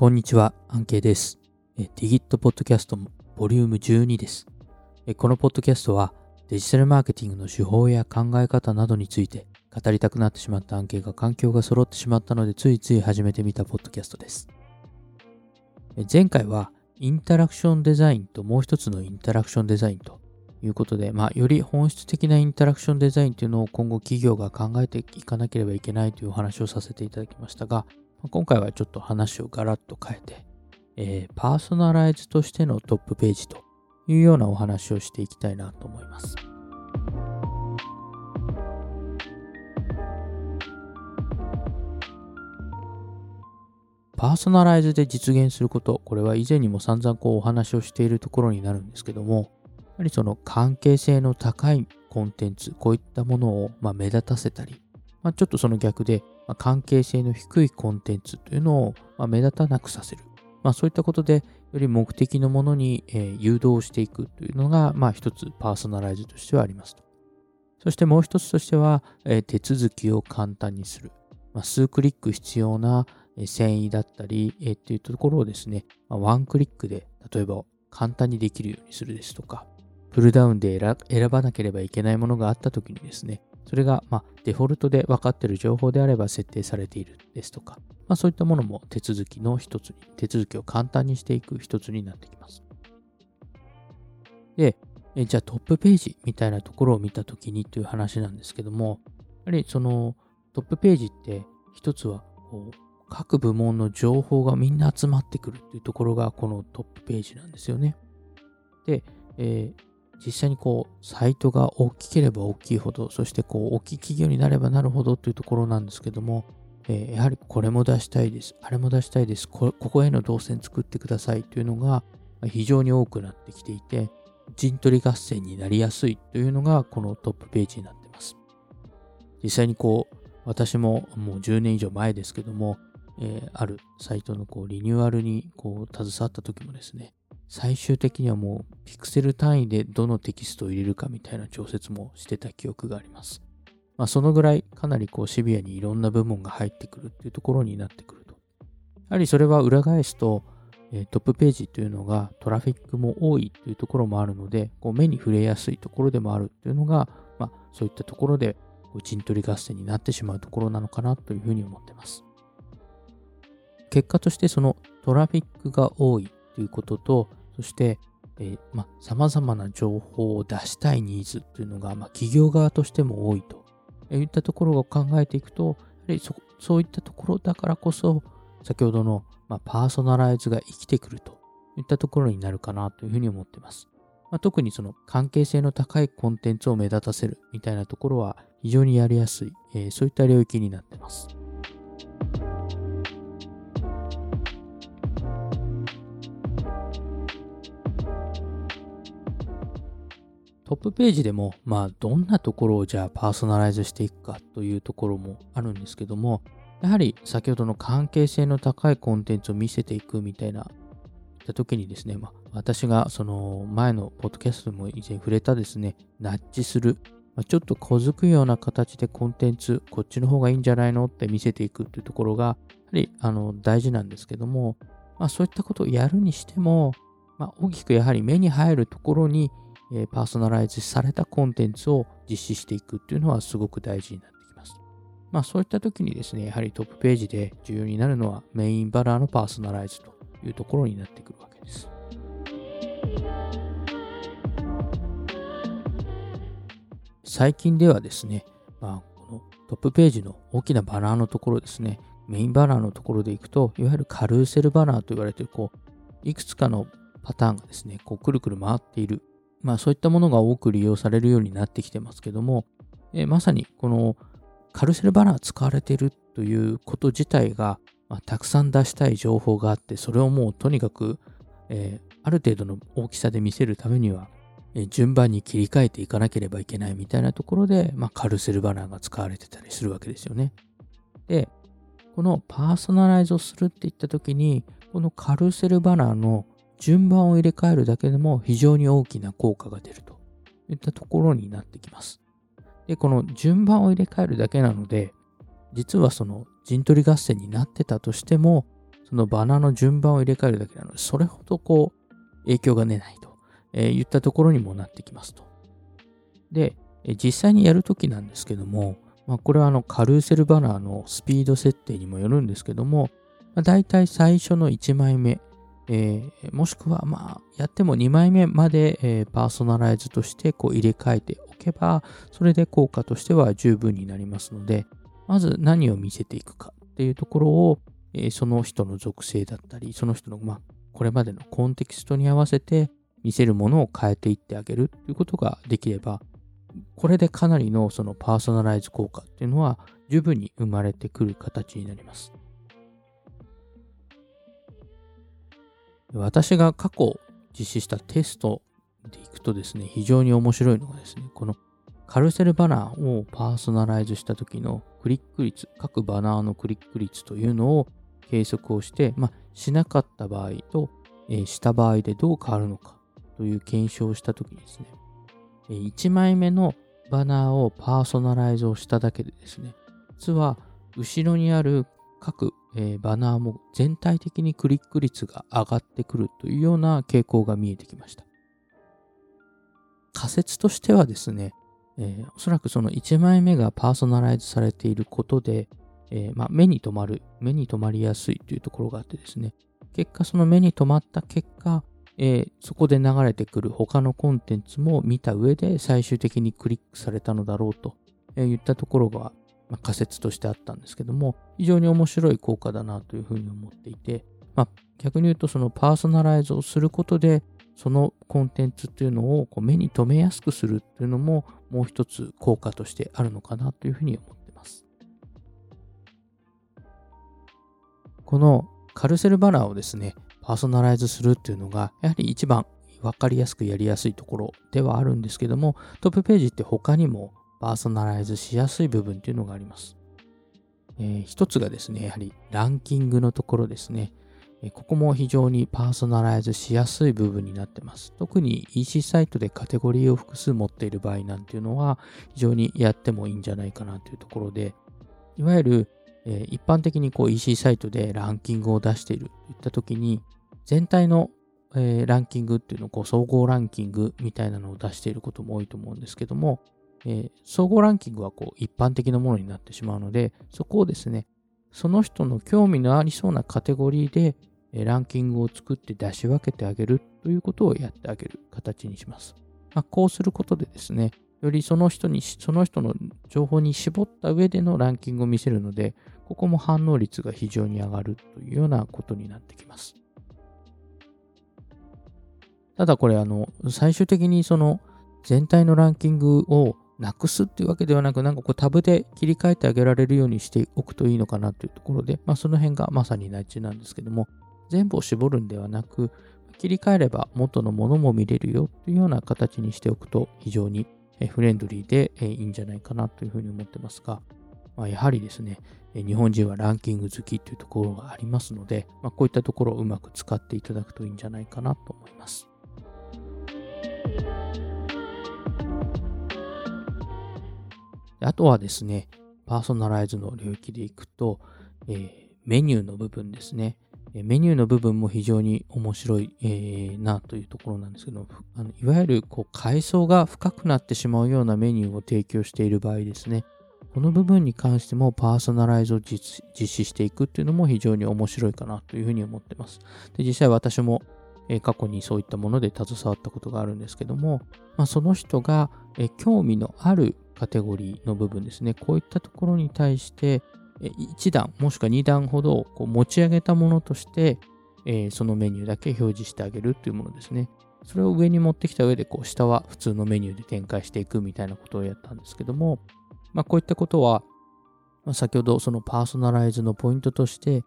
こんにちは、アンケイです。ディギットポッドキャストボリューム12です。このポッドキャストはデジタルマーケティングの手法や考え方などについて語りたくなってしまったアンケイが環境が揃ってしまったのでついつい始めてみたポッドキャストです。前回はインタラクションデザインともう一つのインタラクションデザインということで、まあ、より本質的なインタラクションデザインというのを今後企業が考えていかなければいけないというお話をさせていただきましたが、今回はちょっと話をガラッと変えて、えー、パーソナライズとしてのトップページというようなお話をしていきたいなと思います。パーソナライズで実現すること、これは以前にも散々こうお話をしているところになるんですけども、やはりその関係性の高いコンテンツ、こういったものをま目立たせたり、まあ、ちょっとその逆で、ま関係性の低いコンテンツというのをま目立たなくさせる。まあ、そういったことで、より目的のものに、え誘導していくというのが、まあ、一つパーソナライズとしてはありますと。そしてもう一つとしては、え手続きを簡単にする。まあ、数クリック必要な繊維だったり、えー、っていうところをですね、ま、ワンクリックで、例えば簡単にできるようにするですとか、プルダウンで選ばなければいけないものがあったときにですね、それが、ま、デフォルトで分かっている情報であれば設定されているですとか、まあ、そういったものも手続きの一つに、手続きを簡単にしていく一つになってきます。で、えじゃあトップページみたいなところを見たときにという話なんですけども、やはりそのトップページって一つはこう各部門の情報がみんな集まってくるっていうところがこのトップページなんですよね。で、えー、実際にこう、サイトが大きければ大きいほど、そしてこう、大きい企業になればなるほどというところなんですけども、えー、やはりこれも出したいです、あれも出したいですこ、こへの動線作ってくださいというのが非常に多くなってきていて、陣取り合戦になりやすいというのがこのトップページになっています。実際にこう、私ももう10年以上前ですけども、えー、あるサイトのこうリニューアルにこう携わった時もですね、最終的にはもうピクセル単位でどのテキストを入れるかみたいな調節もしてた記憶があります。まあ、そのぐらいかなりこうシビアにいろんな部門が入ってくるっていうところになってくると。やはりそれは裏返すと、え、トップページというのがトラフィックも多いというところもあるので、こう目に触れやすいところでもあるというのが、まあ、そういったところで陣取り合戦になってしまうところなのかなというふうに思ってます。結果としてそのトラフィックが多いということと、そして、えー、ま様々な情報を出したいニーズというのが、ま企業側としても多いといったところを考えていくと、やはりそそういったところだからこそ、先ほどの、まパーソナライズが生きてくるといったところになるかなというふうに思っています。まあ、特にその関係性の高いコンテンツを目立たせるみたいなところは非常にやりやすい、えー、そういった領域になってます。トップページでも、まあ、どんなところをじゃあパーソナライズしていくかというところもあるんですけども、やはり先ほどの関係性の高いコンテンツを見せていくみたいな、った時にですね、まあ、私がその前のポッドキャストでも以前触れたですね、ナッチする、まあ、ちょっと小づくような形でコンテンツ、こっちの方がいいんじゃないのって見せていくっていうところが、やはりあの大事なんですけども、まあ、そういったことをやるにしても、まあ、大きくやはり目に入るところにえパーソナライズされたコンテンツを実施していくっていうのはすごく大事になってきます。まあそういった時にですね、やはりトップページで重要になるのはメインバラーのパーソナライズというところになってくるわけです。最近ではですね、まあ、このトップページの大きなバナーのところですね、メインバナーのところでいくと、いわゆるカルーセルバナーと言われている、こう、いくつかのパターンがですね、こう、くるくる回っているまあそういったものが多く利用されるようになってきてますけども、え、まさにこのカルセルバナー使われてるということ自体が、まあ、たくさん出したい情報があって、それをもうとにかく、えー、ある程度の大きさで見せるためには、えー、順番に切り替えていかなければいけないみたいなところで、まあ、カルセルバナーが使われてたりするわけですよね。で、このパーソナライズをするって言った時に、このカルセルバナーの順番を入れ替えるだけでも非常に大きな効果が出るといったところになってきます。で、この順番を入れ替えるだけなので、実はその陣取り合戦になってたとしても、そのバナーの順番を入れ替えるだけなので、それほどこう、影響が出ないと、えー、言ったところにもなってきますと。で、実際にやるときなんですけども、まあ、これはあのカルーセルバナーのスピード設定にもよるんですけども、まあ、大体最初の1枚目、えー、もしくはまあやっても2枚目まで、えー、パーソナライズとしてこう入れ替えておけば、それで効果としては十分になりますので、まず何を見せていくかっていうところを、えー、その人の属性だったり、その人の、まあ、これまでのコンテキストに合わせて見せるものを変えていってあげるということができれば、これでかなりのそのパーソナライズ効果っていうのは十分に生まれてくる形になります。私が過去実施したテストでいくとですね、非常に面白いのがですね、このカルセルバナーをパーソナライズした時のクリック率、各バナーのクリック率というのを計測をして、まあ、しなかった場合と、えー、した場合でどう変わるのかという検証をした時にですね、1枚目のバナーをパーソナライズをしただけでですね、実は後ろにある各、えー、バナーも全体的にクリック率が上がってくるというような傾向が見えてきました。仮説としてはですね、えー、おそらくその1枚目がパーソナライズされていることで、えー、まあ、目に留まる、目に留まりやすいというところがあってですね、結果その目に留まった結果、えー、そこで流れてくる他のコンテンツも見た上で最終的にクリックされたのだろうと、え言ったところが、まあ、仮説としてあったんですけども、非常に面白い効果だなというふうに思っていて、まあ、逆に言うとそのパーソナライズをすることで、そのコンテンツっていうのをこう目に留めやすくするっていうのももう一つ効果としてあるのかなというふうに思ってます。このカルセルバナーをですね、パーソナライズするっていうのが、やはり一番分かりやすくやりやすいところではあるんですけども、トップページって他にもパーソナライズしやすい部分っていうのがあります。えー、一つがですね、やはりランキングのところですね。ここも非常にパーソナライズしやすい部分になってます。特に EC サイトでカテゴリーを複数持っている場合なんていうのは、非常にやってもいいんじゃないかなというところで、いわゆる、え、一般的にこう EC サイトでランキングを出しているといったときに、全体の、え、ランキングっていうのをこう総合ランキングみたいなのを出していることも多いと思うんですけども、えー、総合ランキングはこう一般的なものになってしまうので、そこをですね、その人の興味のありそうなカテゴリーで、えー、ランキングを作って出し分けてあげるということをやってあげる形にします。まあ、こうすることでですね、よりその人に、その人の情報に絞った上でのランキングを見せるので、ここも反応率が非常に上がるというようなことになってきます。ただこれあの、最終的にその全体のランキングをなくすっていうわけではなく、なんかこうタブで切り替えてあげられるようにしておくといいのかなというところで、まあその辺がまさにナッジなんですけども、全部を絞るんではなく、切り替えれば元のものも見れるよというような形にしておくと非常にフレンドリーでいいんじゃないかなというふうに思ってますが、まあ、やはりですね、日本人はランキング好きというところがありますので、まあ、こういったところをうまく使っていただくといいんじゃないかなと思います。あとはですね、パーソナライズの領域でいくと、えー、メニューの部分ですね。メニューの部分も非常に面白い、えー、なというところなんですけどあのいわゆるこう階層が深くなってしまうようなメニューを提供している場合ですね、この部分に関してもパーソナライズを実施していくっていうのも非常に面白いかなというふうに思ってます。で実際私も過去にそういったもので携わったことがあるんですけども、まあ、その人が、興味のあるカテゴリーの部分ですね、こういったところに対して、1段もしくは2段ほどこう持ち上げたものとして、えそのメニューだけ表示してあげるというものですね。それを上に持ってきた上で、こう下は普通のメニューで展開していくみたいなことをやったんですけども、まあ、こういったことは、ま、先ほどそのパーソナライズのポイントとして、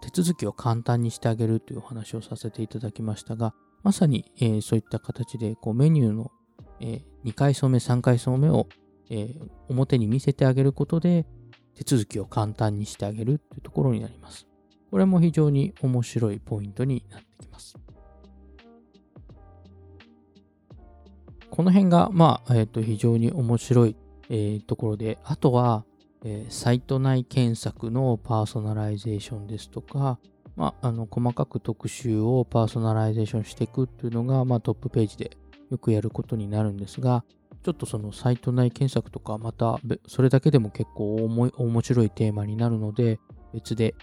手続きを簡単にしてあげるというお話をさせていただきましたが、まさに、え、そういった形でこうメニューの、え、2回染め、3回染めを、えー、表に見せてあげることで手続きを簡単にしてあげるというところになります。これも非常に面白いポイントになってきます。この辺が、まあ、えっ、と、非常に面白い、えー、ところで、あとは、えー、サイト内検索のパーソナライゼーションですとか、まあ、あの細かく特集をパーソナライゼーションしていくっていうのが、まあ、トップページでよくやることになるんですが、ちょっとそのサイト内検索とか、またそれだけでも結構面白いテーマになるので、別で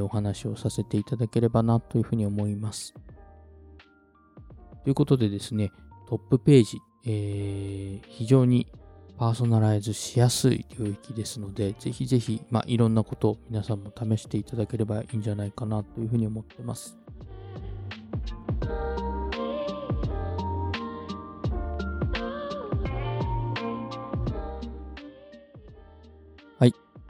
お話をさせていただければなというふうに思います。ということでですね、トップページ、えー、非常にパーソナライズしやすい領域ですので、ぜひぜひ、まあ、いろんなことを皆さんも試していただければいいんじゃないかなというふうに思ってます。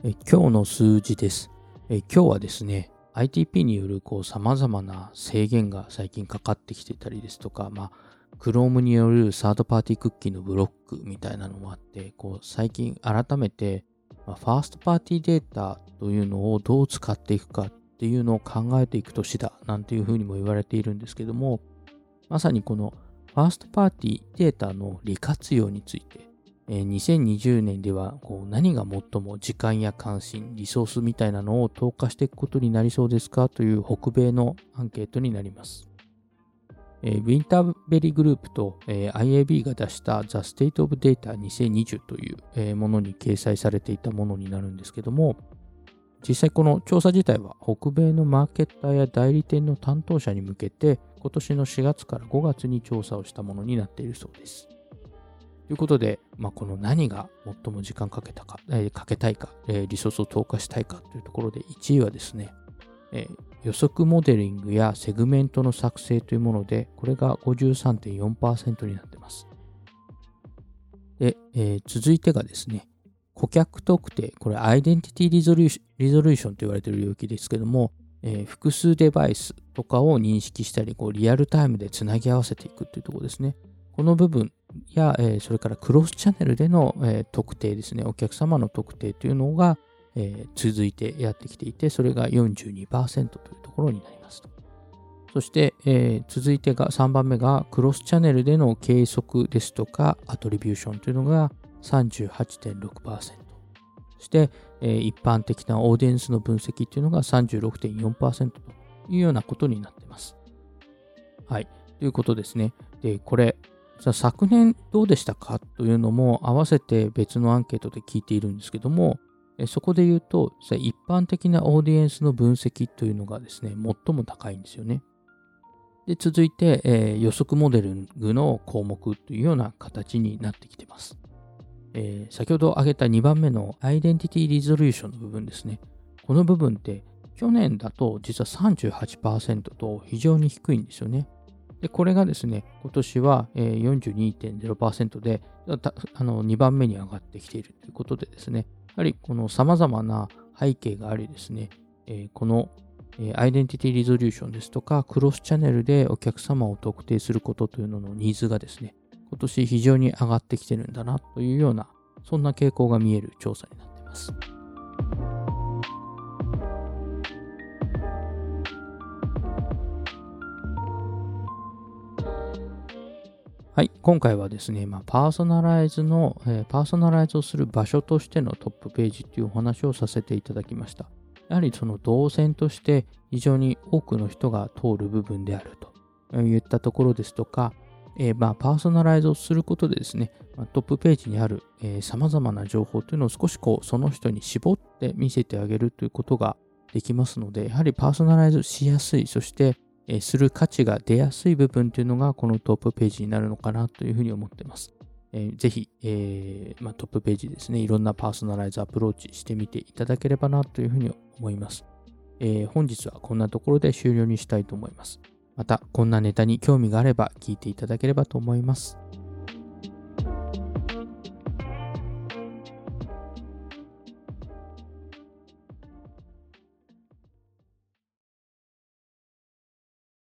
え今日の数字です。え今日はですね、ITP によるこう様々な制限が最近かかってきてたりですとか、まあ Chrome によるサードパーティークッキーのブロックみたいなのもあって、こう最近改めて、まあ、ファーストパーティーデータというのをどう使っていくかっていうのを考えていく年だなんていうふうにも言われているんですけども、まさにこのファーストパーティーデータの利活用について、2020年ではこう何が最も時間や関心、リソースみたいなのを投下していくことになりそうですか？という北米のアンケートになります。ウィンターベリーグループと、IAB が出した The State of Data 2020という、ものに掲載されていたものになるんですけども、実際この調査自体は北米のマーケッターや代理店の担当者に向けて今年の4月から5月に調査をしたものになっているそうです。ということで、まあ、この何が最も時間かけたか、えー、かけたいか、えー、リソースを投下したいかというところで1位はですね、えー、予測モデリングやセグメントの作成というもので、これが53.4%になっています。で、えー、続いてがですね、顧客特定、これアイデンティティリゾリューションと言われている領域ですけども、えー、複数デバイスとかを認識したり、こうリアルタイムでつなぎ合わせていくというところですね。この部分や、え、それからクロスチャンネルでの、え、特定ですね、お客様の特定というのが、え、続いてやってきていて、それが42%というところになりますと。そして、え、続いてが3番目がクロスチャンネルでの計測ですとかアトリビューションというのが38.6%。そして、え、一般的なオーディエンスの分析というのが36.4%というようなことになっています。はい。ということですね。で、これ、昨年どうでしたかというのも合わせて別のアンケートで聞いているんですけども、そこで言うと、一般的なオーディエンスの分析というのがですね、最も高いんですよね。で続いて、えー、予測モデリングの項目というような形になってきてます。えー、先ほど挙げた2番目のアイデンティティリゾリューションの部分ですね。この部分って去年だと実は38%と非常に低いんですよね。で、これがですね、今年は42.0%で、あの2番目に上がってきているということでですね、やはりこの様々な背景がありですね、このアイデンティティリゾリューションですとか、クロスチャンネルでお客様を特定することというののニーズがですね、今年非常に上がってきてるんだなというような、そんな傾向が見える調査になっています。はい、今回はですね、まあ、パーソナライズの、えー、パーソナライズをする場所としてのトップページというお話をさせていただきました。やはりその動線として非常に多くの人が通る部分であるといったところですとか、えー、まあパーソナライズをすることでですね、トップページにある、えー、様々な情報というのを少しこうその人に絞って見せてあげるということができますので、やはりパーソナライズしやすい、そしてする価値が出やすい部分というのがこのトップページになるのかなというふうに思っています。ぜひ、えー、まあ、トップページですね、いろんなパーソナライズアプローチしてみていただければなというふうに思います。えー、本日はこんなところで終了にしたいと思います。また、こんなネタに興味があれば聞いていただければと思います。